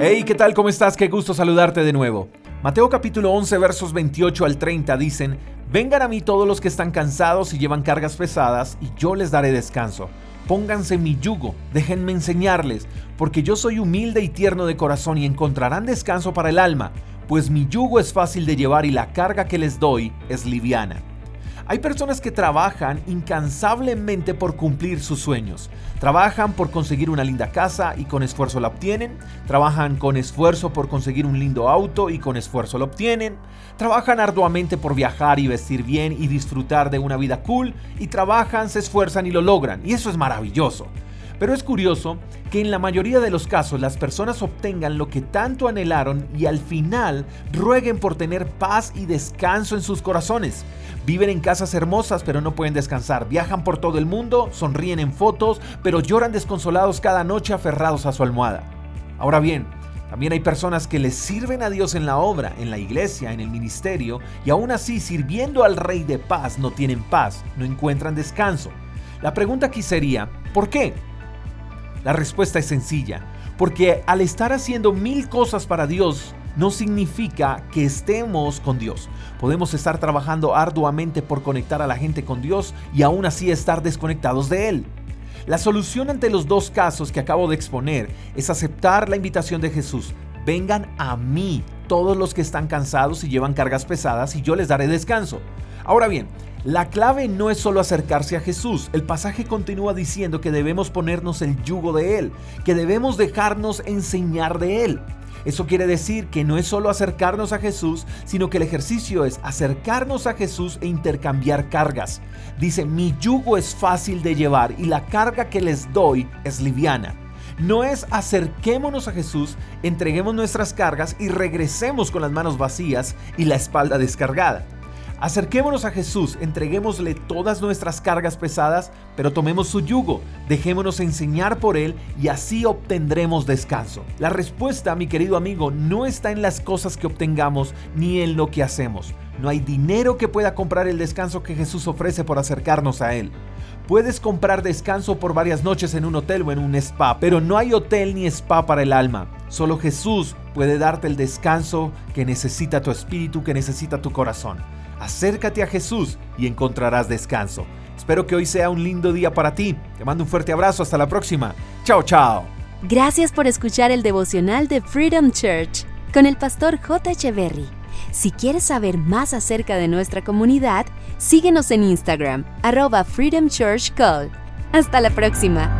Hey, ¿qué tal? ¿Cómo estás? Qué gusto saludarte de nuevo. Mateo capítulo 11 versos 28 al 30 dicen, Vengan a mí todos los que están cansados y llevan cargas pesadas, y yo les daré descanso. Pónganse mi yugo, déjenme enseñarles, porque yo soy humilde y tierno de corazón y encontrarán descanso para el alma, pues mi yugo es fácil de llevar y la carga que les doy es liviana. Hay personas que trabajan incansablemente por cumplir sus sueños. Trabajan por conseguir una linda casa y con esfuerzo la obtienen. Trabajan con esfuerzo por conseguir un lindo auto y con esfuerzo lo obtienen. Trabajan arduamente por viajar y vestir bien y disfrutar de una vida cool. Y trabajan, se esfuerzan y lo logran. Y eso es maravilloso. Pero es curioso que en la mayoría de los casos las personas obtengan lo que tanto anhelaron y al final rueguen por tener paz y descanso en sus corazones. Viven en casas hermosas pero no pueden descansar. Viajan por todo el mundo, sonríen en fotos, pero lloran desconsolados cada noche aferrados a su almohada. Ahora bien, también hay personas que le sirven a Dios en la obra, en la iglesia, en el ministerio, y aún así sirviendo al Rey de paz no tienen paz, no encuentran descanso. La pregunta aquí sería, ¿por qué? La respuesta es sencilla, porque al estar haciendo mil cosas para Dios, no significa que estemos con Dios. Podemos estar trabajando arduamente por conectar a la gente con Dios y aún así estar desconectados de Él. La solución ante los dos casos que acabo de exponer es aceptar la invitación de Jesús. Vengan a mí todos los que están cansados y llevan cargas pesadas y yo les daré descanso. Ahora bien, la clave no es solo acercarse a Jesús. El pasaje continúa diciendo que debemos ponernos el yugo de Él, que debemos dejarnos enseñar de Él. Eso quiere decir que no es solo acercarnos a Jesús, sino que el ejercicio es acercarnos a Jesús e intercambiar cargas. Dice, mi yugo es fácil de llevar y la carga que les doy es liviana. No es acerquémonos a Jesús, entreguemos nuestras cargas y regresemos con las manos vacías y la espalda descargada. Acerquémonos a Jesús, entreguémosle todas nuestras cargas pesadas, pero tomemos su yugo, dejémonos enseñar por Él y así obtendremos descanso. La respuesta, mi querido amigo, no está en las cosas que obtengamos ni en lo que hacemos. No hay dinero que pueda comprar el descanso que Jesús ofrece por acercarnos a Él. Puedes comprar descanso por varias noches en un hotel o en un spa, pero no hay hotel ni spa para el alma. Solo Jesús puede darte el descanso que necesita tu espíritu, que necesita tu corazón. Acércate a Jesús y encontrarás descanso. Espero que hoy sea un lindo día para ti. Te mando un fuerte abrazo. Hasta la próxima. Chao, chao. Gracias por escuchar el devocional de Freedom Church con el pastor J. Echeverry. Si quieres saber más acerca de nuestra comunidad, síguenos en Instagram, arroba Freedom Church. Hasta la próxima.